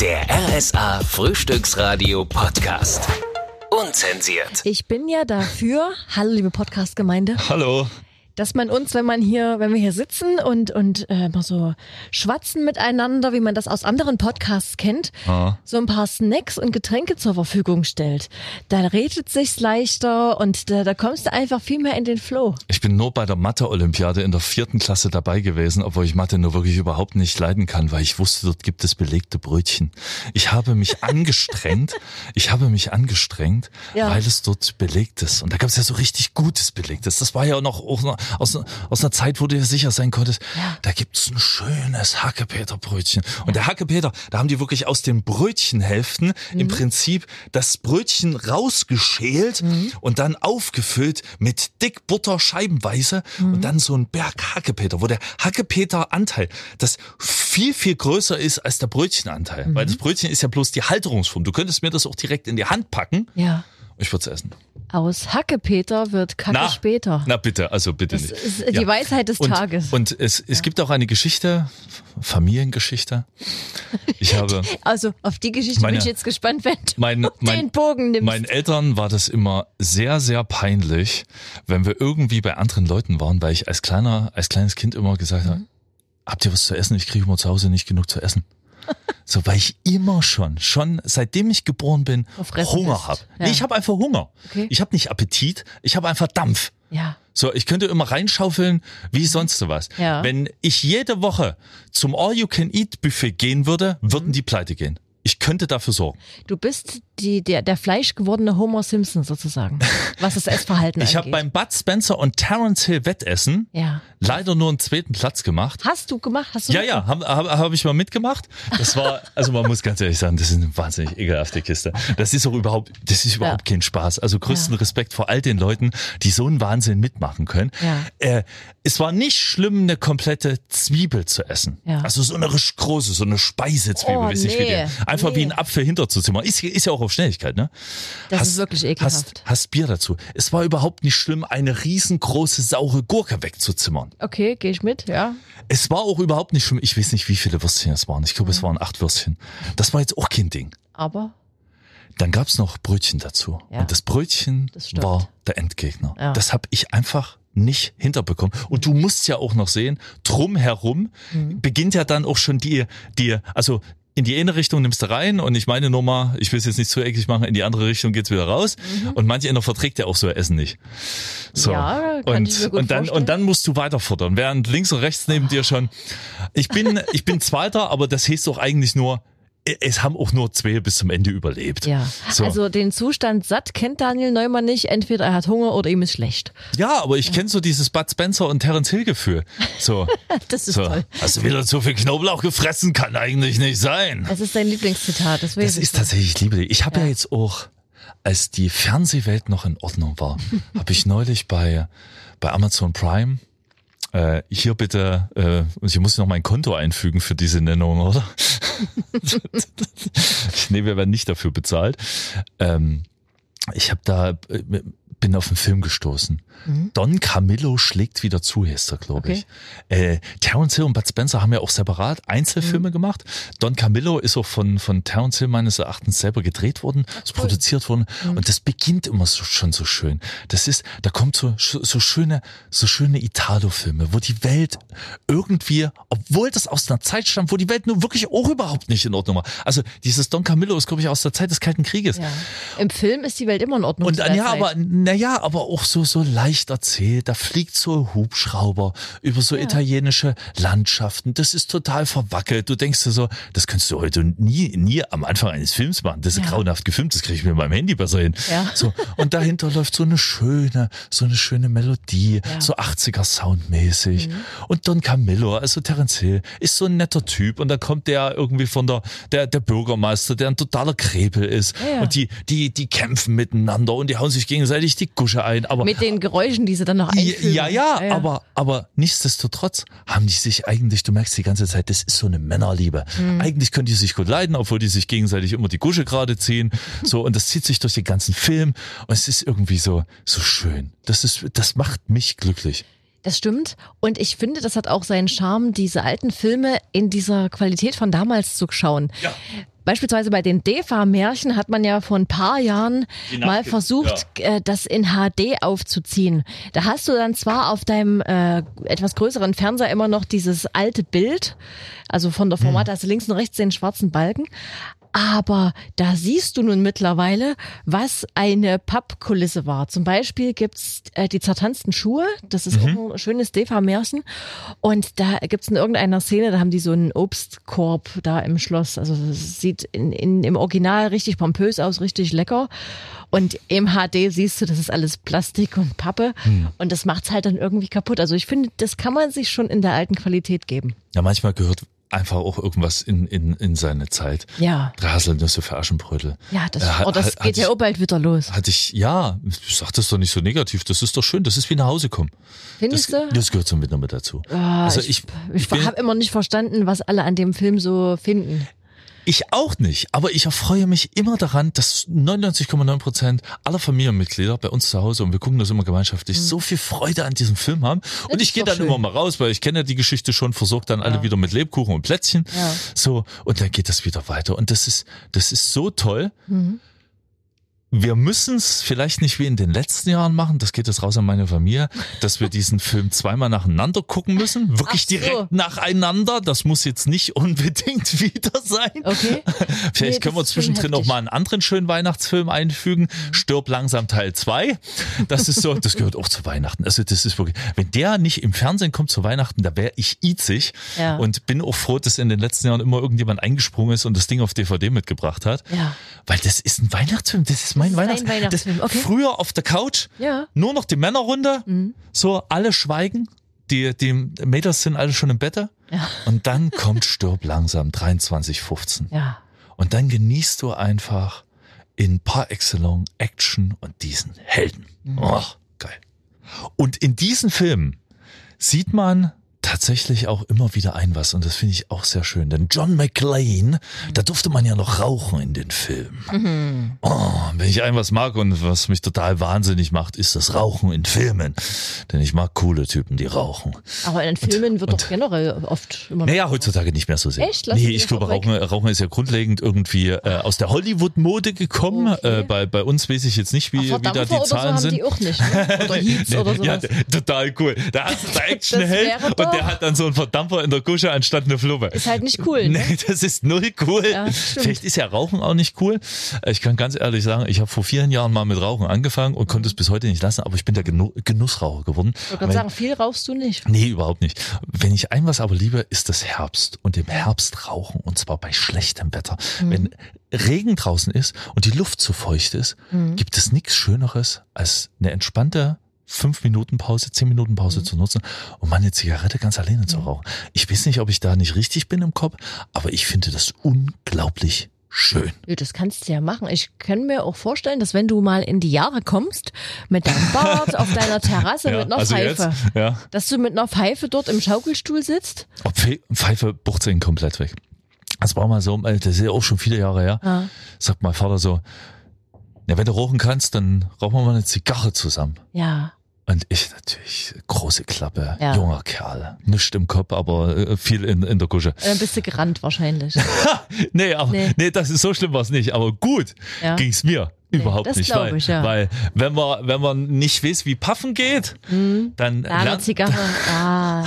Der RSA Frühstücksradio Podcast. Unzensiert. Ich bin ja dafür, hallo liebe Podcast-Gemeinde, Hallo. Dass man uns, wenn man hier, wenn wir hier sitzen und, und äh, mal so schwatzen miteinander, wie man das aus anderen Podcasts kennt, so ein paar Snacks und Getränke zur Verfügung stellt. Da redet sich's leichter und da, da kommst du einfach viel mehr in den Flow. Ich bin nur bei der Mathe-Olympiade in der vierten Klasse dabei gewesen, obwohl ich Mathe nur wirklich überhaupt nicht leiden kann, weil ich wusste, dort gibt es belegte Brötchen. Ich habe mich angestrengt, ich habe mich angestrengt, Ja. weil es dort belegt ist. Und da gab es ja so richtig gutes Belegtes. Das war ja noch auch noch aus, aus einer Zeit, wo du dir sicher sein konntest, Ja. da gibt's ein schönes Hackepeter-Brötchen. Und der Hackepeter, da haben die wirklich aus den Brötchenhälften Mhm. im Prinzip das Brötchen rausgeschält Mhm. und dann aufgefüllt mit dick Butter scheibenweise Mhm. und dann so ein Berg Hackepeter, wo der Hackepeter-Anteil das viel, viel größer ist als der Brötchenanteil. Mhm. Weil das Brötchen ist ja bloß die Halterungsform. Du könntest mir das auch direkt in die Hand packen. Ja. Ich würde es essen. Aus Hackepeter wird Kacke Na, später. Na bitte, also bitte Das nicht. ist die Weisheit des und, Tages. Und es, es gibt auch eine Geschichte, Familiengeschichte. Ich habe, Also auf die Geschichte Meine- bin ich jetzt gespannt, wenn du mein, den mein, Bogen nimmst. meinen Eltern war das immer sehr, sehr peinlich, wenn wir irgendwie bei anderen Leuten waren, weil ich als kleiner, als kleines Kind immer gesagt habe, Mhm. Habt ihr was zu essen? Ich kriege immer zu Hause nicht genug zu essen. So, weil ich immer schon, schon seitdem ich geboren bin, Hunger habe. Ja. Nee, ich habe einfach Hunger. Okay. Ich habe nicht Appetit, ich habe einfach Dampf. ja. So, ich könnte immer reinschaufeln, wie sonst was. Ja. Wenn ich jede Woche zum All-You-Can-Eat-Buffet gehen würde, würden die pleite gehen. Ich könnte dafür sorgen. Du bist die, der, der fleischgewordene Homer Simpson sozusagen, was das Essverhalten Ich habe beim Bud Spencer und Terence Hill Wettessen ja. leider nur einen zweiten Platz gemacht. Hast du gemacht? Hast du Ja, ja, habe hab, hab ich mal mitgemacht. Das war, also man muss ganz ehrlich sagen, das ist eine wahnsinnig ekelhafte Kiste. Das ist auch überhaupt, das ist überhaupt kein Spaß. Also größten Ja. Respekt vor all den Leuten, die so einen Wahnsinn mitmachen können. Ja. Äh, es war nicht schlimm, eine komplette Zwiebel zu essen. Ja. Also so eine große, so eine Speisezwiebel, Oh, weiß ich wie nee, die. Einfach wie nee. ein Apfel hinterzuzimmern. Ist, ist ja auch auf Schnelligkeit, ne? Das ist wirklich ekelhaft. Hast, hast Bier dazu. Es war überhaupt nicht schlimm, eine riesengroße saure Gurke wegzuzimmern. Okay, gehe ich mit, ja. Es war auch überhaupt nicht schlimm. Ich weiß nicht, wie viele Würstchen es waren. Ich glaube, Mhm. es waren acht Würstchen. Das war jetzt auch kein Ding. Aber Dann gab's noch Brötchen dazu. Ja. Und das Brötchen Das war der Endgegner. Ja. Das habe ich einfach nicht hinterbekommen. Und du musst ja auch noch sehen, drumherum Mhm. beginnt ja dann auch schon die, die, also in die eine Richtung nimmst du rein und ich meine nur mal, ich will es jetzt nicht zu eckig machen, in die andere Richtung geht's wieder raus. Und manche einer verträgt ja auch so Essen nicht. So. Mhm. Ja, kann und, ich mir gut und dann vorstellen. und dann musst du weiter futtern, während links und rechts neben dir schon. Ich bin ich bin Zweiter, aber das heißt doch eigentlich nur, es haben auch nur zwei bis zum Ende überlebt. ja. So. Also den Zustand satt kennt Daniel Neumann nicht. Entweder er hat Hunger oder ihm ist schlecht. Ja, aber ich kenne so dieses Bud Spencer und Terence Hill Gefühl. So, Das ist so. toll. Hast du wieder zu viel Knoblauch gefressen? Kann eigentlich nicht sein. Das ist dein Lieblingszitat, das Das ist tatsächlich, ich liebe. Ich habe ja. Ja. jetzt auch, als die Fernsehwelt noch in Ordnung war, habe ich neulich bei, bei Amazon Prime äh, hier bitte, äh, ich muss noch mein Konto einfügen für diese Nennung, oder? nee, wir werden nicht dafür bezahlt. Ähm, ich habe da, äh, bin auf einen Film gestoßen. Don Camillo schlägt wieder zu, heißt er, glaube ich. Äh, Terence Hill und Bud Spencer haben ja auch separat Einzelfilme gemacht. Don Camillo ist auch von, von Terence Hill meines Erachtens selber gedreht worden, ist produziert worden. Und das beginnt immer so, schon so schön. Das ist, da kommt so, so schöne, so schöne Italo-Filme, wo die Welt irgendwie, obwohl das aus einer Zeit stammt, wo die Welt nur wirklich auch überhaupt nicht in Ordnung war. Also dieses Don Camillo ist, glaube ich, aus der Zeit des Kalten Krieges. Ja. Im Film ist die Welt immer in Ordnung. Und der ja, Zeit. aber naja, aber auch so so leicht erzählt. Da fliegt so ein Hubschrauber über so italienische Landschaften. Das ist total verwackelt. Du denkst dir so, das könntest du heute nie nie am Anfang eines Films machen. Das ist Ja. grauenhaft gefilmt. Das kriege ich mit meinem Handy besser hin. Ja. So und dahinter läuft so eine schöne so eine schöne Melodie, Ja. Mhm. so 80er Soundmäßig. Und Don Camillo, also Terence Hill, ist so ein netter Typ und da kommt der irgendwie von der der der Bürgermeister, der ein totaler Krepel ist Ja, ja. und die die die kämpfen miteinander und die hauen sich gegenseitig die Gusche ein. Aber Mit den Geräuschen, die sie dann noch einfügen. ja, ja, aber, aber nichtsdestotrotz haben die sich eigentlich, du merkst die ganze Zeit, das ist so eine Männerliebe. Mhm. Eigentlich können die sich gut leiden, obwohl die sich gegenseitig immer die Gusche gerade ziehen. So, und das zieht sich durch den ganzen Film. Und es ist irgendwie so, so schön. Das ist, das macht mich glücklich. Das stimmt. Und ich finde, das hat auch seinen Charme, diese alten Filme in dieser Qualität von damals zu schauen. Ja. Beispielsweise bei den DEFA-Märchen hat man ja vor ein paar Jahren mal versucht, ja. äh, das in HD aufzuziehen. Da hast du dann zwar auf deinem äh, etwas größeren Fernseher immer noch dieses alte Bild, also von der Format, hm. also links und rechts den schwarzen Balken, aber da siehst du nun mittlerweile, was eine Pappkulisse war. Zum Beispiel gibt's äh, die zertanzten Schuhe. Das ist mhm. ein schönes Deva-Märchen. Und da gibt's in irgendeiner Szene, da haben die so einen Obstkorb da im Schloss. Also sieht in, in, im Original richtig pompös aus, richtig lecker. Und im HD siehst du, das ist alles Plastik und Pappe. Mhm. Und das macht's halt dann irgendwie kaputt. Also ich finde, das kann man sich schon in der alten Qualität geben. Ja, manchmal gehört einfach auch irgendwas in, in, in seine Zeit. Ja. Drei Haselnüsse für Aschenbrödel. Ja, das, äh, oh, das geht ja auch bald wieder los. Hatte ich, ja, sag das doch nicht so negativ, das ist doch schön, das ist wie nach Hause kommen. Findest das, du? Das gehört zum Winter mit dazu. Oh, also ich, ich, ich habe immer nicht verstanden, was alle an dem Film so finden. Ich auch nicht, aber ich erfreue mich immer daran, dass 99,9 Prozent aller Familienmitglieder bei uns zu Hause und wir gucken das immer gemeinschaftlich, mhm. so viel Freude an diesem Film haben. Und ich gehe dann schön. immer mal raus, weil ich kenne ja die Geschichte schon, versorgt dann ja. alle wieder mit Lebkuchen und Plätzchen. Ja. So, und dann geht das wieder weiter. Und das ist, das ist so toll. Mhm wir müssen es vielleicht nicht wie in den letzten Jahren machen, das geht jetzt raus an meine Familie, dass wir diesen Film zweimal nacheinander gucken müssen, wirklich so. direkt nacheinander. Das muss jetzt nicht unbedingt wieder sein. Okay. vielleicht nee, können wir zwischendrin noch mal einen anderen schönen Weihnachtsfilm einfügen. Stirb langsam Teil 2. Das ist so, das gehört auch zu Weihnachten. Also das ist wirklich, wenn der nicht im Fernsehen kommt zu Weihnachten, da wäre ich itzig ja. und bin auch froh, dass in den letzten Jahren immer irgendjemand eingesprungen ist und das Ding auf DVD mitgebracht hat. Ja. Weil das ist ein Weihnachtsfilm, das ist mein Weihnachts Weihnachtsfilm. Okay. Früher auf der Couch, ja. nur noch die Männerrunde, mhm. so alle schweigen, die, die Mädels sind alle schon im Bett. Ja. Und dann kommt Stirb langsam, 23.15. Ja. Und dann genießt du einfach in par excellence Action und diesen Helden. Mhm. Oh, geil. Und in diesen Filmen sieht man tatsächlich auch immer wieder ein was und das finde ich auch sehr schön. Denn John McClane, da durfte man ja noch rauchen in den Filmen. Mhm. Oh, wenn ich ein was mag und was mich total wahnsinnig macht, ist das Rauchen in Filmen. Denn ich mag coole Typen, die rauchen. Aber in Filmen und, wird und, doch generell oft immer Naja, heutzutage nicht mehr so sehr. Echt? Lass nee, ich glaube, Rauchen, Rauchen ist ja grundlegend irgendwie äh, aus der Hollywood-Mode gekommen. Okay. Äh, bei, bei uns weiß ich jetzt nicht, wie, Ach, wie da die Zahlen so sind. Die auch nicht, ne? Oder Heats oder sowas. Ja, total cool. Da hast du da Actionheld und der hat dann so einen Verdampfer in der Kusche anstatt eine Flubbe. Ist halt nicht cool. Ne? Nee, das ist null cool. Ja, Vielleicht ist ja Rauchen auch nicht cool. Ich kann ganz ehrlich sagen, ich habe vor vielen Jahren mal mit Rauchen angefangen und konnte es bis heute nicht lassen, aber ich bin der Genu Genussraucher geworden. Ich kann sagen, viel rauchst du nicht. Nee, überhaupt nicht. Wenn ich ein was aber liebe, ist das Herbst und im Herbst rauchen und zwar bei schlechtem Wetter. Mhm. Wenn Regen draußen ist und die Luft zu feucht ist, mhm. gibt es nichts Schöneres als eine entspannte fünf Minuten Pause, zehn Minuten Pause mhm. zu nutzen und meine Zigarette ganz alleine zu rauchen. Ich weiß nicht, ob ich da nicht richtig bin im Kopf, aber ich finde das unglaublich schön. Ja, das kannst du ja machen. Ich kann mir auch vorstellen, dass wenn du mal in die Jahre kommst, mit deinem Bart auf deiner Terrasse ja, mit einer also Pfeife, jetzt, ja. dass du mit einer Pfeife dort im Schaukelstuhl sitzt. Ob Pfeife bucht ihn komplett weg. Das war mal so, das ist ja auch schon viele Jahre her. Ja. Sagt mein Vater so, ja, wenn du rauchen kannst, dann rauchen wir mal eine Zigarre zusammen. Ja. Und ich natürlich, große Klappe, ja. junger Kerl. Nischt im Kopf, aber äh, viel in, in der Kusche. Dann bist du gerannt wahrscheinlich. nee, aber nee. nee, das ist so schlimm was nicht. Aber gut ja. ging's mir. Überhaupt nicht, weil, ich, ja. weil wenn man wenn man nicht weiß, wie Paffen geht, mhm. dann ja, lernt, Zigarre. Ah,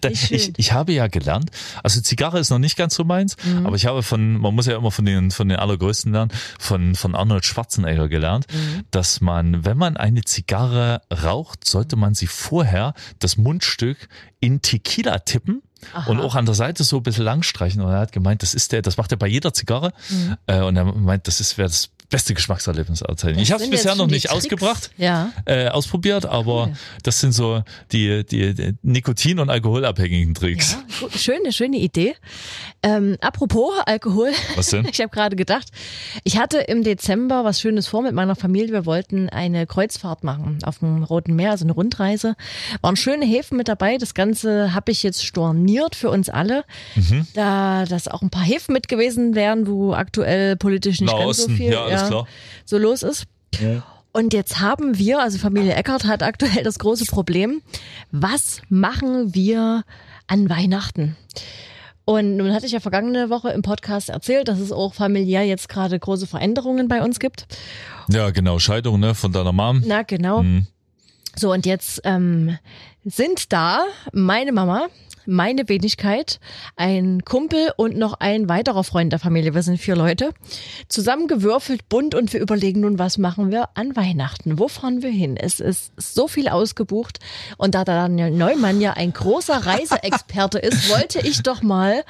dann, ich, ich habe ja gelernt, also Zigarre ist noch nicht ganz so meins, mhm. aber ich habe von man muss ja immer von den von den allergrößten lernen, von von Arnold Schwarzenegger gelernt, mhm. dass man wenn man eine Zigarre raucht, sollte man sie vorher das Mundstück in Tequila tippen. Aha. und auch an der Seite so ein bisschen lang streichen. Und er hat gemeint, das ist der, das macht er bei jeder Zigarre. Mhm. Und er meint, das ist wäre das beste Geschmackserlebnis erzählen. Ich habe es bisher noch nicht ausgebracht, ja. äh, ausprobiert, aber cool. das sind so die, die, die Nikotin- und alkoholabhängigen Tricks. Ja, schöne, schöne Idee. Ähm, apropos Alkohol. Was denn? ich habe gerade gedacht, ich hatte im Dezember was Schönes vor mit meiner Familie. Wir wollten eine Kreuzfahrt machen auf dem Roten Meer, also eine Rundreise. Waren schöne Häfen mit dabei. Das Ganze habe ich jetzt storniert für uns alle, mhm. da das auch ein paar Häfen mit gewesen wären, wo aktuell politisch nicht Na, ganz so viel. Ja, ja, so los ist. Ja. Und jetzt haben wir, also Familie Eckert hat aktuell das große Problem, was machen wir an Weihnachten? Und nun hatte ich ja vergangene Woche im Podcast erzählt, dass es auch familiär jetzt gerade große Veränderungen bei uns gibt. Ja, genau, Scheidung ne, von deiner Mom. Na, genau. Mhm. So, und jetzt ähm, sind da meine Mama, meine Wenigkeit, ein Kumpel und noch ein weiterer Freund der Familie. Wir sind vier Leute. Zusammengewürfelt, bunt und wir überlegen nun, was machen wir an Weihnachten? Wo fahren wir hin? Es ist so viel ausgebucht. Und da Daniel Neumann ja ein großer Reiseexperte ist, wollte ich doch mal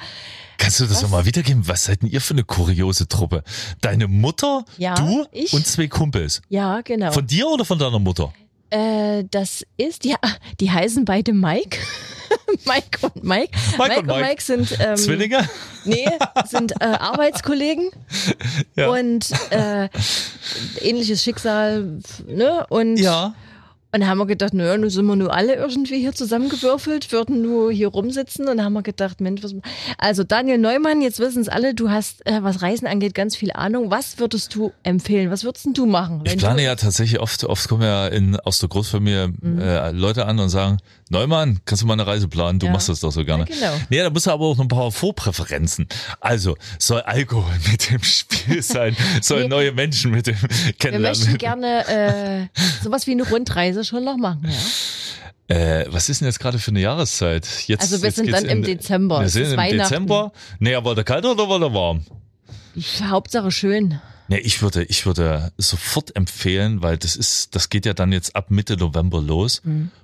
Kannst du das nochmal wiedergeben? Was seid denn ihr für eine kuriose Truppe? Deine Mutter, Ja, du ich. und zwei Kumpels. Ja, genau. Von dir oder von deiner Mutter? Äh, das ist, ja, die heißen beide Mike. Mike und Mike. Mike und Mike. sind, ähm, Zwillinge? nee, sind äh, Arbeitskollegen Ja. und äh, ähnliches Schicksal, ne? Und, Ja. Und haben wir gedacht, naja, nun sind wir nur alle irgendwie hier zusammengewürfelt, würden nur hier rumsitzen und haben wir gedacht, Mensch, was, also Daniel Neumann, jetzt wissen es alle, du hast, äh, was Reisen angeht, ganz viel Ahnung. Was würdest du empfehlen? Was würdest du machen? Ich plane du, ja tatsächlich oft, oft kommen ja in, aus der Großfamilie Mhm. äh, Leute an und sagen, Neumann, kannst du mal eine Reise planen? Du Ja. machst das doch so gerne. Ja, genau. Nee, da muss aber auch noch ein paar Vorpräferenzen. Also, soll Alkohol mit dem Spiel sein? Soll Nee. neue Menschen mit dem wir kennenlernen? möchten gerne äh, sowas wie eine Rundreise schon noch machen, ja. Äh, was ist denn jetzt gerade für eine Jahreszeit? Jetzt, Also wir jetzt sind dann im Dezember. Wir sind ist im. Dezember. Nee, aber der kalt oder war der warm? Hauptsache schön. Nee, ich würde, ich würde sofort empfehlen, weil das ist, das geht ja dann jetzt ab Mitte November los.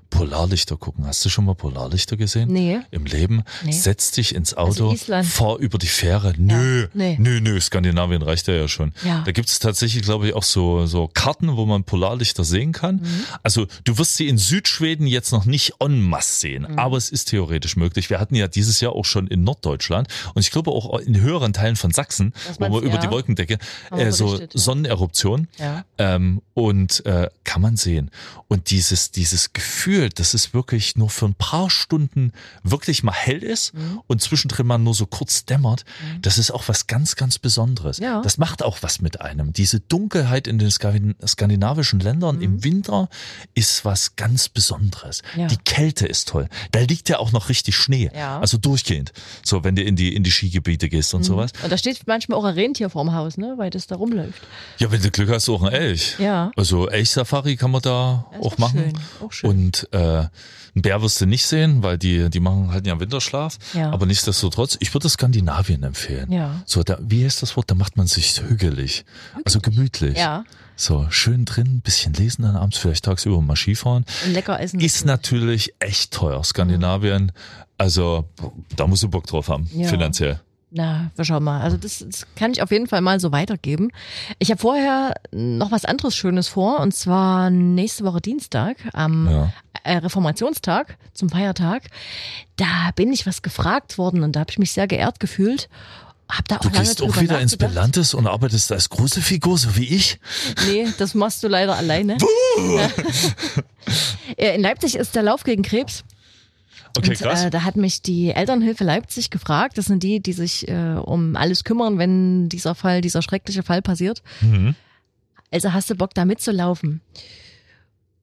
Polarlichter gucken. Hast du schon mal Polarlichter gesehen? Nee. Im Leben? Nee. Setz dich ins Auto, Also fahr über die Fähre. Nö, nee. nö, nö, Skandinavien reicht ja, ja schon. Ja. Da gibt es tatsächlich, glaube ich, auch so, so Karten, wo man Polarlichter sehen kann. Mhm. Also du wirst sie in Südschweden jetzt noch nicht en masse sehen, Mhm. aber es ist theoretisch möglich. Wir hatten ja dieses Jahr auch schon in Norddeutschland und ich glaube auch in höheren Teilen von Sachsen, Das wo man über ja. die Wolkendecke äh, so ja. Sonneneruption Ja. ähm, und äh, kann man sehen. Und dieses, dieses Gefühl, dass es wirklich nur für ein paar Stunden wirklich mal hell ist Mhm. und zwischendrin mal nur so kurz dämmert, das ist auch was ganz, ganz Besonderes. Ja. Das macht auch was mit einem. Diese Dunkelheit in den Skandin- skandinavischen Ländern im Winter ist was ganz Besonderes. Mhm. Ja. Die Kälte ist toll. Da liegt ja auch noch richtig Schnee. Ja. Mhm. Also durchgehend. So, wenn du in die, in die Skigebiete gehst und sowas. Und da steht manchmal auch ein Rentier vorm Haus, ne, weil das da rumläuft. Ja, wenn du Glück hast, auch ein Elch. Ja. Also Elch-Safari kann man da auch machen. schön, auch schön. Und äh, einen Bär wirst du nicht sehen, weil die, die machen halt ja Winterschlaf. Ja. Aber nichtsdestotrotz, ich würde Skandinavien empfehlen. Ja. So, da, wie heißt das Wort? Da macht man sich hügelig. Also gemütlich. Ja. So, schön drin, bisschen lesen dann abends, vielleicht tagsüber mal Skifahren. Und lecker essen. Ist natürlich echt teuer, Skandinavien. Also, da musst du Bock drauf haben, Ja. finanziell. Na, wir schauen mal. Also das, das kann ich auf jeden Fall mal so weitergeben. Ich habe vorher noch was anderes Schönes vor und zwar nächste Woche Dienstag am Ja. Äh, Reformationstag zum Feiertag. Da bin ich was gefragt worden und da habe ich mich sehr geehrt gefühlt. Hab da auch Du gehst auch wieder ins. Belantes und arbeitest als große Figur, so wie ich. Nee, das machst du leider alleine. In Leipzig ist der Lauf gegen Krebs. Okay, und, krass. Äh, da hat mich die Elternhilfe Leipzig gefragt. Das sind die, die sich äh, um alles kümmern, wenn dieser Fall, dieser schreckliche Fall passiert. Mhm. Also hast du Bock, da mitzulaufen?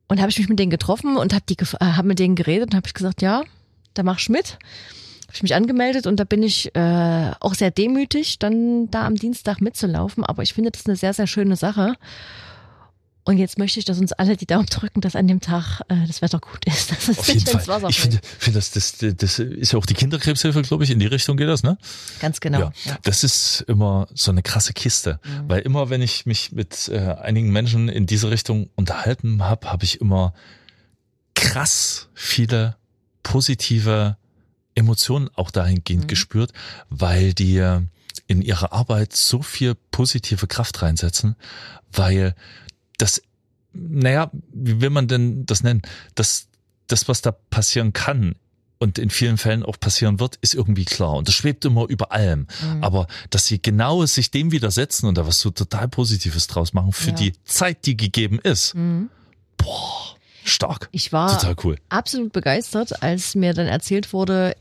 Und habe ich mich mit denen getroffen und habe äh, hab mit denen geredet und habe ich gesagt, ja, da mach ich mit. Habe ich mich angemeldet und da bin ich äh, auch sehr demütig, dann da am Dienstag mitzulaufen. Aber ich finde das eine sehr, sehr schöne Sache. Und jetzt möchte ich, dass uns alle die Daumen drücken, dass an dem Tag äh, das Wetter gut ist. Dass es Auf jeden ins Wasser Fall. Ich finde, finde das, das, das ist ja auch die Kinderkrebshilfe, glaube ich, in die Richtung geht das, ne? Ganz genau. Ja. Ja. Das ist immer so eine krasse Kiste, weil immer, wenn ich mich mit äh, einigen Menschen in diese Richtung unterhalten habe, habe ich immer krass viele positive Emotionen auch dahingehend gespürt, weil die äh, in ihrer Arbeit so viel positive Kraft reinsetzen, weil das, naja, wie will man denn das nennen? Das, das, was da passieren kann und in vielen Fällen auch passieren wird, ist irgendwie klar. Und das schwebt immer über allem. Mhm. Aber dass sie genau sich dem widersetzen und da was so total Positives draus machen für Ja. die Zeit, die gegeben ist. Mhm. Boah, stark. Ich war Total cool. absolut begeistert, als mir dann erzählt wurde,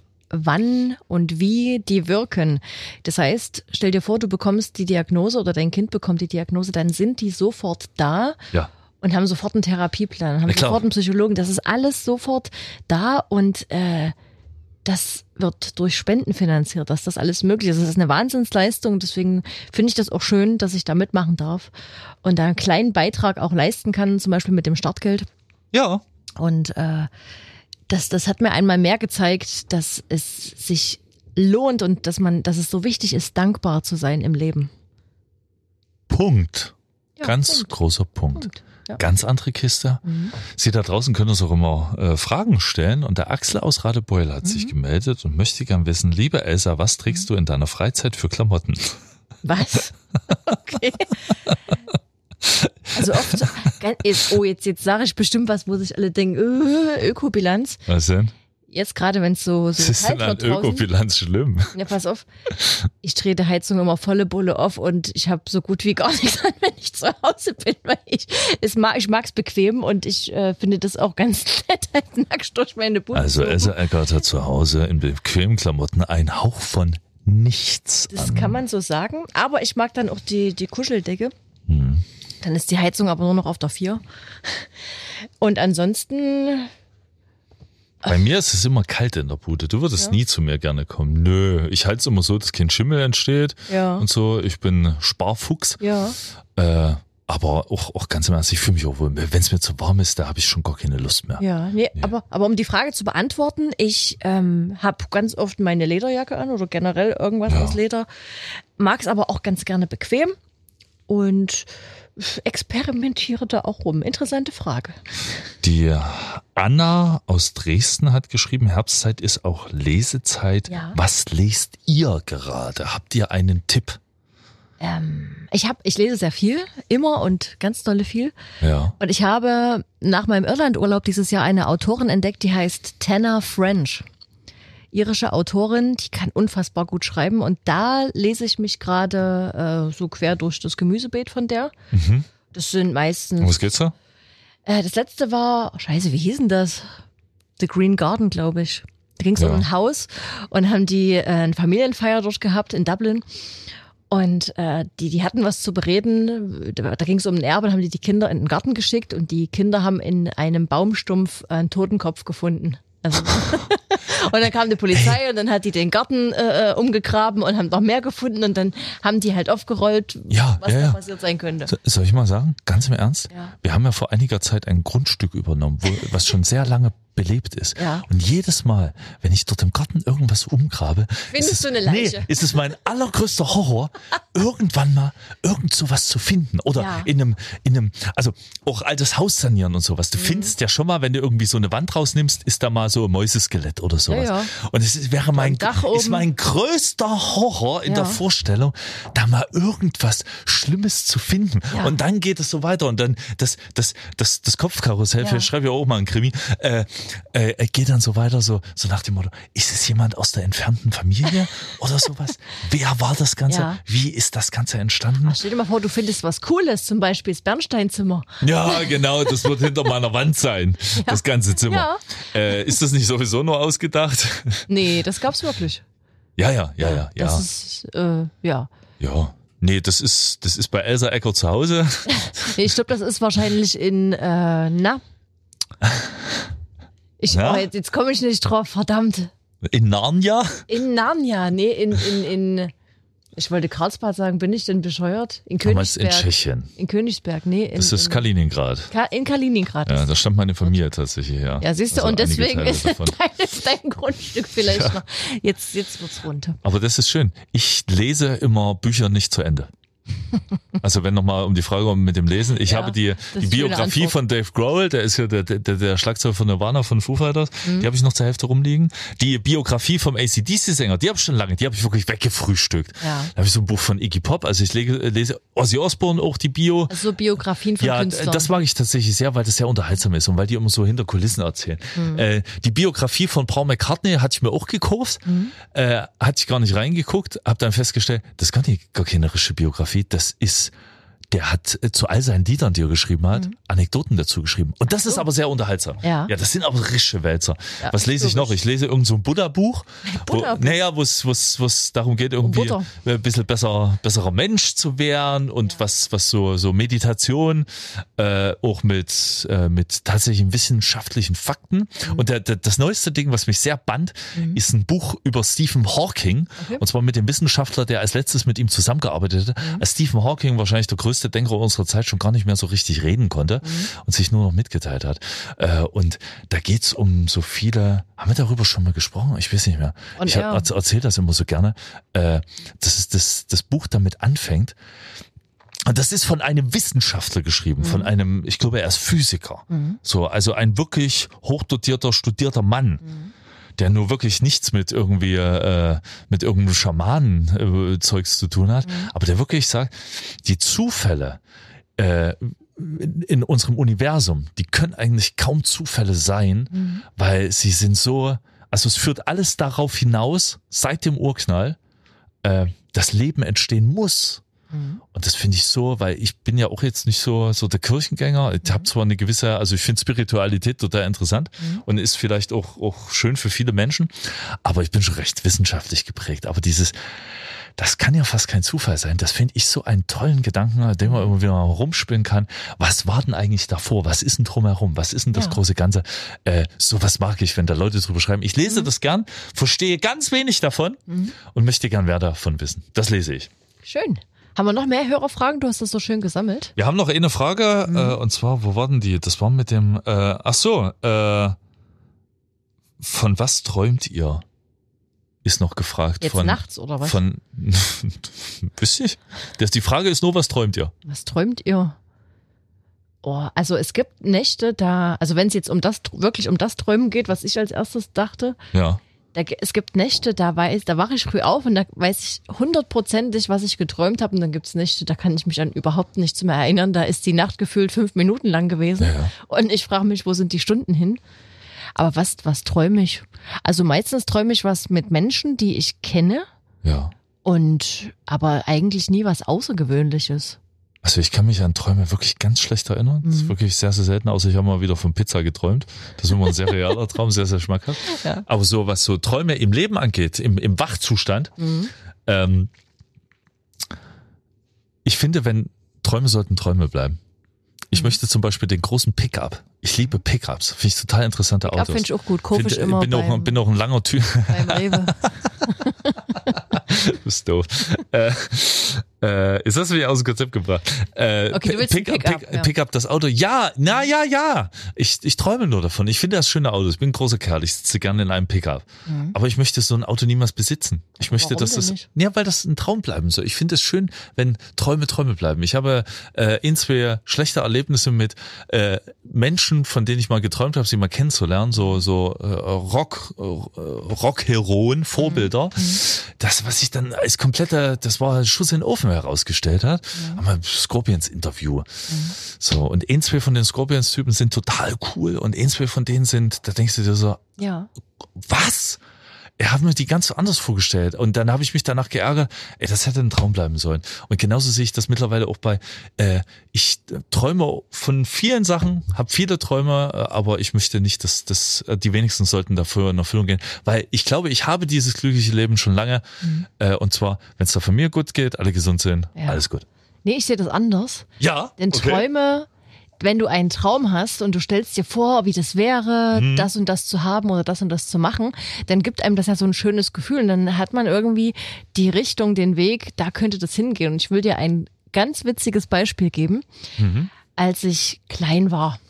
wann und wie die wirken. Das heißt, stell dir vor, du bekommst die Diagnose oder dein Kind bekommt die Diagnose, dann sind die sofort da Ja. und haben sofort einen Therapieplan, haben sofort einen Psychologen. Das ist alles sofort da und äh, das wird durch Spenden finanziert, dass das alles möglich ist. Das ist eine Wahnsinnsleistung. Deswegen finde ich das auch schön, dass ich da mitmachen darf und da einen kleinen Beitrag auch leisten kann, zum Beispiel mit dem Startgeld. Ja. Und äh, das, das hat mir einmal mehr gezeigt, dass es sich lohnt und dass man, dass es so wichtig ist, dankbar zu sein im Leben. Punkt. Ja, Ganz Punkt. großer Punkt. Punkt. Ja. Ganz andere Kiste. Sie da draußen können uns auch immer äh, Fragen stellen. Und der Axel aus Radebeul hat Mhm. sich gemeldet und möchte gern wissen, liebe Elsa, was trägst du in deiner Freizeit für Klamotten? Was? Okay. Also oft, jetzt, oh, jetzt, jetzt sage ich bestimmt was, wo sich alle denken, äh, Ökobilanz. Was denn? Jetzt gerade, wenn es so, so Was ist denn an. Ökobilanz schlimm? Ja, pass auf. Ich drehe die Heizung immer volle Bulle auf und ich habe so gut wie gar nichts an, wenn ich zu Hause bin, weil ich es mag, ich mag's bequem und ich äh, finde das auch ganz nett, halt nackt durch meine Bude. Also Elsa Eckert hat zu Hause in bequemen Klamotten einen Hauch von nichts Das an. kann man so sagen. Aber ich mag dann auch die, die Kuscheldecke. Dann ist die Heizung aber nur noch auf der 4. Und ansonsten, Bei mir ist es immer kalt in der Bude. Du würdest nie zu mir gerne kommen. Nö, ich halte es immer so, dass kein Schimmel entsteht Ja. und so. Ich bin Sparfuchs. ja. Äh, aber auch, auch ganz im Ernst, ich fühle mich auch wohl. Wenn es mir zu warm ist, da habe ich schon gar keine Lust mehr. Ja, nee, Aber, aber um die Frage zu beantworten, ich ähm, habe ganz oft meine Lederjacke an oder generell irgendwas Ja. aus Leder, mag es aber auch ganz gerne bequem und experimentiere da auch rum. Interessante Frage. Die Anna aus Dresden hat geschrieben, Herbstzeit ist auch Lesezeit. Ja. Was lest ihr gerade? Habt ihr einen Tipp? Ähm, ich habe, ich lese sehr viel, immer und ganz dolle viel. Ja. Und ich habe nach meinem Irlandurlaub dieses Jahr eine Autorin entdeckt, die heißt Tanner French. Irische Autorin, die kann unfassbar gut schreiben. Und da lese ich mich gerade äh, so quer durch das Gemüsebeet von der. Das sind Um meistens. was geht's da? Äh, das letzte war, oh, scheiße, wie hieß denn das? The Green Garden, glaube ich. Da ging es Ja. um ein Haus und haben die äh, eine Familienfeier dort gehabt in Dublin. Und äh, die, die hatten was zu bereden. Da, da ging es um ein Erbe, dann haben die die Kinder in den Garten geschickt und die Kinder haben in einem Baumstumpf einen Totenkopf gefunden. Also, und dann kam die Polizei und dann hat die den Garten äh, umgegraben und haben noch mehr gefunden und dann haben die halt aufgerollt, Ja, was ja, da ja. passiert sein könnte. So- Soll ich mal sagen? Ganz im Ernst? Wir haben ja vor einiger Zeit ein Grundstück übernommen, wo, was schon sehr lange belebt ist. Ja. Und jedes Mal, wenn ich dort im Garten irgendwas umgrabe, Findest ist es, du eine Leiche? Nee, ist es mein allergrößter Horror, irgendwann mal irgend sowas zu finden. Oder Ja. in einem, in einem, also auch altes Haus sanieren und sowas. Mhm. Du findest ja schon mal, wenn du irgendwie so eine Wand rausnimmst, ist da mal so ein Mäuseskelett oder sowas. Ja, ja. Und es ist- wäre mein, ist mein größter Horror in Ja. der Vorstellung, da mal irgendwas Schlimmes zu finden. Ja. Und dann geht es so weiter und dann das, das, das, das Kopfkarussell, Ja. vielleicht schreibe ich auch mal einen Krimi, äh, äh, geht dann so weiter, so, so nach dem Motto, ist es jemand aus der entfernten Familie oder sowas? Wer war das Ganze? Ja. Wie ist das Ganze entstanden? Stell dir mal vor, du findest was Cooles, zum Beispiel das Bernsteinzimmer. Ja, genau, das wird hinter meiner Wand sein, das ganze Zimmer. Äh, ist das nicht sowieso nur ausgedacht? Nee, das gab's wirklich. Ja, ja, ja, ja, ja. Das ist, äh, ja. Ja. Nee, das ist, das ist bei Elsa Ecker zu Hause. Ich glaube, das ist wahrscheinlich in, äh, na. Ich, Na? oh, jetzt, jetzt komme ich nicht drauf, verdammt. In Narnia? In Narnia, nee, in, in, in, ich wollte Karlsbad sagen, bin ich denn bescheuert? In Damals in Königsberg. Tschechien. In Königsberg, nee. In, Das ist in, Kaliningrad. Ka in Kaliningrad. Ja, da stammt meine Familie tatsächlich her. Ja, siehst du, Also und deswegen ist dein, dein Grundstück vielleicht noch. Jetzt, jetzt wird's runter. Aber das ist schön. Ich lese immer Bücher nicht zu Ende. Also wenn nochmal um die Frage um mit dem Lesen. Ich Ja, habe die, die Biografie von Dave Grohl, der ist ja der, der, der Schlagzeuger von Nirvana von Foo Fighters, Mhm. die habe ich noch zur Hälfte rumliegen. Die Biografie vom ACDC-Sänger, die habe ich schon lange, die habe ich wirklich weggefrühstückt. Ja. Da habe ich so ein Buch von Iggy Pop, also ich lege, lese Ozzy Osbourne auch die Bio. Also so Biografien von Ja, Künstlern. das mag ich tatsächlich sehr, weil das sehr unterhaltsam ist und weil die immer so hinter Kulissen erzählen. Mhm. Äh, die Biografie von Paul McCartney hatte ich mir auch gekauft, Mhm. äh, hatte ich gar nicht reingeguckt, habe dann festgestellt, das ist gar, nicht, gar keine richtige Biografie, das ist der hat äh, zu all seinen Liedern, die er geschrieben hat, mhm. Anekdoten dazu geschrieben. Und das so. ist aber sehr unterhaltsam. Ja, ja das sind aber rische Wälzer. Ja, Was lese ich noch? Ich lese irgend so ein Buddha-Buch. Buddha naja, wo es darum geht, irgendwie ein bisschen besser, besserer Mensch zu werden und ja. was, was so, so Meditation, äh, auch mit, äh, mit tatsächlich wissenschaftlichen Fakten. Mhm. Und der, der, das neueste Ding, was mich sehr band, mhm. ist ein Buch über Stephen Hawking. Okay. Und zwar mit dem Wissenschaftler, der als letztes mit ihm zusammengearbeitet hat. Mhm. Als Stephen Hawking wahrscheinlich der größte Denker unserer Zeit schon gar nicht mehr so richtig reden konnte mhm. und sich nur noch mitgeteilt hat. Äh, und da geht's um so viele, haben wir darüber schon mal gesprochen? Ich weiß nicht mehr. Und ich ja. erzähle das immer so gerne. Äh, das ist das, das Buch damit anfängt. Und das ist von einem Wissenschaftler geschrieben, mhm. von einem, ich glaube, er ist Physiker. Mhm. So, also ein wirklich hochdotierter, studierter Mann. Mhm der nur wirklich nichts mit irgendwie äh, mit irgendeinem Schamanen äh, Zeugs zu tun hat, mhm. aber der wirklich sagt, die Zufälle äh, in unserem Universum, die können eigentlich kaum Zufälle sein, mhm. weil sie sind so, also es führt alles darauf hinaus, seit dem Urknall, äh, das Leben entstehen muss. Mhm. Und das finde ich so, weil ich bin ja auch jetzt nicht so, so der Kirchengänger. Ich mhm. habe zwar eine gewisse, also ich finde Spiritualität total interessant mhm. und ist vielleicht auch, auch schön für viele Menschen, aber ich bin schon recht wissenschaftlich geprägt. Aber dieses, das kann ja fast kein Zufall sein. Das finde ich so einen tollen Gedanken, den man immer wieder rumspinnen kann. Was war denn eigentlich davor? Was ist denn drumherum? Was ist denn das ja. große Ganze? Äh, so was mag ich, wenn da Leute drüber schreiben. Ich lese mhm. das gern, verstehe ganz wenig davon mhm. und möchte gern mehr davon wissen. Das lese ich. Schön. Haben wir noch mehr Hörerfragen? Du hast das so schön gesammelt. Wir haben noch eine Frage, mhm. äh, und zwar, wo waren die? Das war mit dem, äh, ach so, äh, von was träumt ihr? Ist noch gefragt. Jetzt von, nachts oder was? Von, wisst? Das, die Frage ist nur, was träumt ihr? Was träumt ihr? Oh, also es gibt Nächte da, also wenn es jetzt um das, wirklich um das Träumen geht, was ich als erstes dachte. Ja da, es gibt Nächte, da weiß, da wache ich früh auf und da weiß ich hundertprozentig, was ich geträumt habe. Und dann gibt es Nächte, da kann ich mich an überhaupt nichts mehr erinnern. Da ist die Nacht gefühlt fünf Minuten lang gewesen. Ja. Und ich frage mich, wo sind die Stunden hin? Aber was, was träume ich? Also meistens träume ich was mit Menschen, die ich kenne. Ja. Und aber eigentlich nie was Außergewöhnliches. Also ich kann mich an Träume wirklich ganz schlecht erinnern. Das ist mhm. wirklich sehr, sehr selten, außer ich habe mal wieder von Pizza geträumt. Das ist immer ein sehr realer Traum, sehr, sehr schmackhaft. Ja. Aber so, was so Träume im Leben angeht, im, im Wachzustand, mhm. ähm, ich finde, wenn Träume sollten Träume bleiben. Ich mhm. möchte zum Beispiel den großen Pickup. Ich liebe Pickups. Finde ich total interessante Pickup Autos. finde ich auch gut. Kaufe ich immer bin, beim, auch, bin auch ein langer Typ. Beim Rewe. das ist doof. Äh, ist das wieder aus dem Konzept gebracht? Äh, okay, du willst Pick, Pick, Pick, ja. Pick up das Auto. Ja, na ja, ja. Ich, ich träume nur davon. Ich finde das schöne Auto. Ich bin ein großer Kerl. Ich sitze gerne in einem Pickup. Mhm. Aber ich möchte so ein Auto niemals besitzen. Ich möchte, Warum dass das. Nicht? Ja, weil das ein Traum bleiben soll. Ich finde es schön, wenn Träume Träume bleiben. Ich habe äh, in zwei schlechte Erlebnisse mit äh, Menschen, von denen ich mal geträumt habe, sie mal kennenzulernen. So so äh, Rock äh, Rockheroen, Vorbilder. Mhm. mhm. Das, was ich dann als kompletter, das war ein Schuss in den Ofen herausgestellt hat. Mhm. Haben wir Scorpions-Interview. Mhm. So, und ein, zwei von den Scorpions-Typen sind total cool und ein, zwei von denen sind, da denkst du dir so, ja. was? Er hat mir die ganz anders vorgestellt. Und dann habe ich mich danach geärgert, ey, das hätte ein Traum bleiben sollen. Und genauso sehe ich das mittlerweile auch bei, äh, ich träume von vielen Sachen, habe viele Träume, äh, aber ich möchte nicht, dass, dass äh, die wenigsten sollten dafür in Erfüllung gehen. Weil ich glaube, ich habe dieses glückliche Leben schon lange. Mhm. Äh, und zwar, wenn es da von mir gut geht, alle gesund sind, ja. alles gut. Nee, ich sehe das anders. Ja. Denn okay. Träume wenn du einen Traum hast und du stellst dir vor, wie das wäre, mhm. das und das zu haben oder das und das zu machen, dann gibt einem das ja so ein schönes Gefühl und dann hat man irgendwie die Richtung, den Weg, da könnte das hingehen. Und ich will dir ein ganz witziges Beispiel geben. Mhm. Als ich klein war.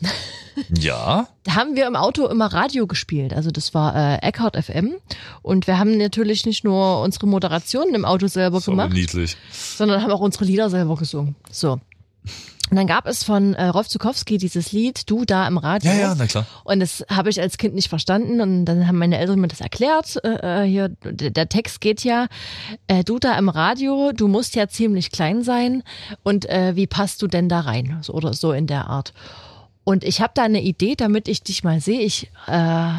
Ja. Da haben wir im Auto immer Radio gespielt. Also das war äh, Eckhart FM. Und wir haben natürlich nicht nur unsere Moderationen im Auto selber so gemacht, niedlich. sondern haben auch unsere Lieder selber gesungen. So. Und dann gab es von äh, Rolf Zukowski dieses Lied Du da im Radio. Ja, ja, na klar. Und das habe ich als Kind nicht verstanden und dann haben meine Eltern mir das erklärt. Äh, äh hier der Text geht ja äh, Du da im Radio, du musst ja ziemlich klein sein und äh, wie passt du denn da rein? So, oder so in der Art. Und ich habe da eine Idee, damit ich dich mal sehe. Ich äh,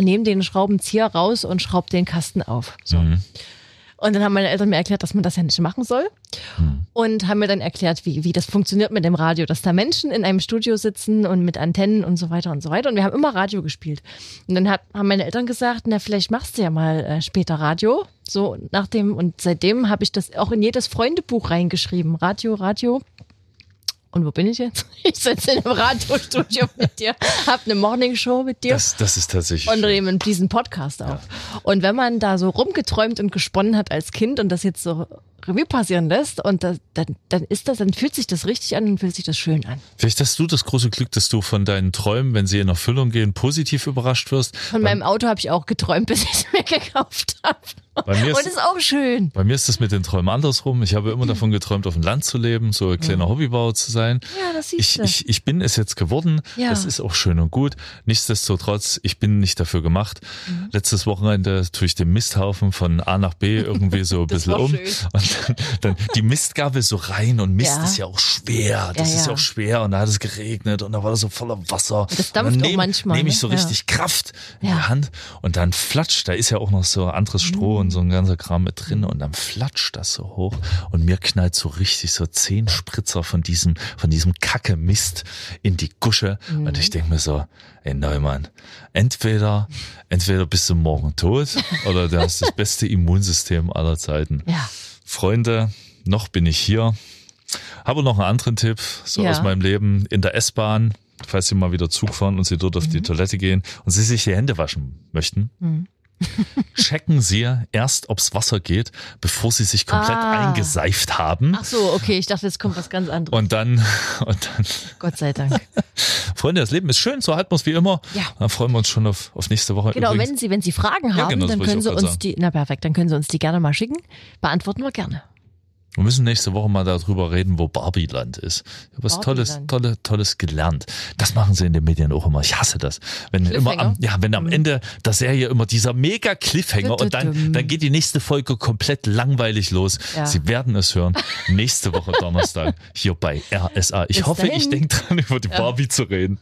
nehme den Schraubenzieher raus und schraub den Kasten auf. So. Mhm. Und dann haben meine Eltern mir erklärt, dass man das ja nicht machen soll. Hm. Und haben mir dann erklärt, wie, wie das funktioniert mit dem Radio, dass da Menschen in einem Studio sitzen und mit Antennen und so weiter und so weiter. Und wir haben immer Radio gespielt. Und dann hat, haben meine Eltern gesagt, na, vielleicht machst du ja mal äh, später Radio. So nach dem, und seitdem habe ich das auch in jedes Freundebuch reingeschrieben. Radio, Radio. Und wo bin ich jetzt? Ich sitze in einem Radiostudio mit dir, habe eine Morningshow mit dir. Das, das ist tatsächlich. Und nehmen diesen Podcast auf. Ja. Und wenn man da so rumgeträumt und gesponnen hat als Kind und das jetzt so Revue passieren lässt und das, dann, dann ist das, dann fühlt sich das richtig an und fühlt sich das schön an. Vielleicht hast du das große Glück, dass du von deinen Träumen, wenn sie in Erfüllung gehen, positiv überrascht wirst. Von meinem Auto habe ich auch geträumt, bis ich es mir gekauft habe. Bei mir ist, und ist auch schön. Bei mir ist das mit den Träumen andersrum. Ich habe immer davon geträumt, auf dem Land zu leben, so ein kleiner ja. Hobbybauer zu sein. Ja, das siehst ich, du. Ich, ich bin es jetzt geworden. Ja. Das ist auch schön und gut. Nichtsdestotrotz, ich bin nicht dafür gemacht. Mhm. Letztes Wochenende tue ich den Misthaufen von A nach B irgendwie so ein bisschen um. Schön. Und dann, dann die Mistgabel so rein und Mist ja. ist ja auch schwer. Das ist ja auch schwer und da hat es geregnet und da war das so voller Wasser. Das dampft nehm, auch manchmal. Nehme ich so ne? richtig Kraft in die Hand und dann flatscht, da ist ja auch noch so anderes Stroh und so ein ganzer Kram mit drin und dann flatscht das so hoch und mir knallt so richtig so zehn Spritzer von diesem, von diesem Kacke Mist in die Gusche mhm. und ich denke mir so, ey Neumann, entweder, entweder bist du morgen tot oder du hast das beste Immunsystem aller Zeiten. Ja. Freunde, noch bin ich hier. Habe noch einen anderen Tipp, so ja. aus meinem Leben in der S-Bahn, falls Sie mal wieder Zug fahren und Sie dort auf mhm. die Toilette gehen und Sie sich die Hände waschen möchten. Mhm checken Sie erst, ob's Wasser geht, bevor Sie sich komplett ah. eingeseift haben. Ach so, okay, ich dachte, jetzt kommt was ganz anderes. Und dann, und dann. Gott sei Dank. Freunde, das Leben ist schön, so halten wir es wie immer. Ja. Dann freuen wir uns schon auf, auf nächste Woche. Genau, wenn Sie, wenn Sie Fragen haben, ja, genau, dann können Sie uns sagen. die, na perfekt, dann können Sie uns die gerne mal schicken. Beantworten wir gerne. Wir müssen nächste Woche mal darüber reden, wo Barbieland ist. Ich habe was Tolles, Tolles, Tolles gelernt. Das machen sie in den Medien auch immer. Ich hasse das. Wenn immer am, ja, wenn am mhm. Ende der Serie immer dieser mega Cliffhanger und dann, dann geht die nächste Folge komplett langweilig los. Ja. Sie werden es hören. Nächste Woche Donnerstag hier bei RSA. Ich Bis hoffe, dahin. ich denke dran, über die ja. Barbie zu reden.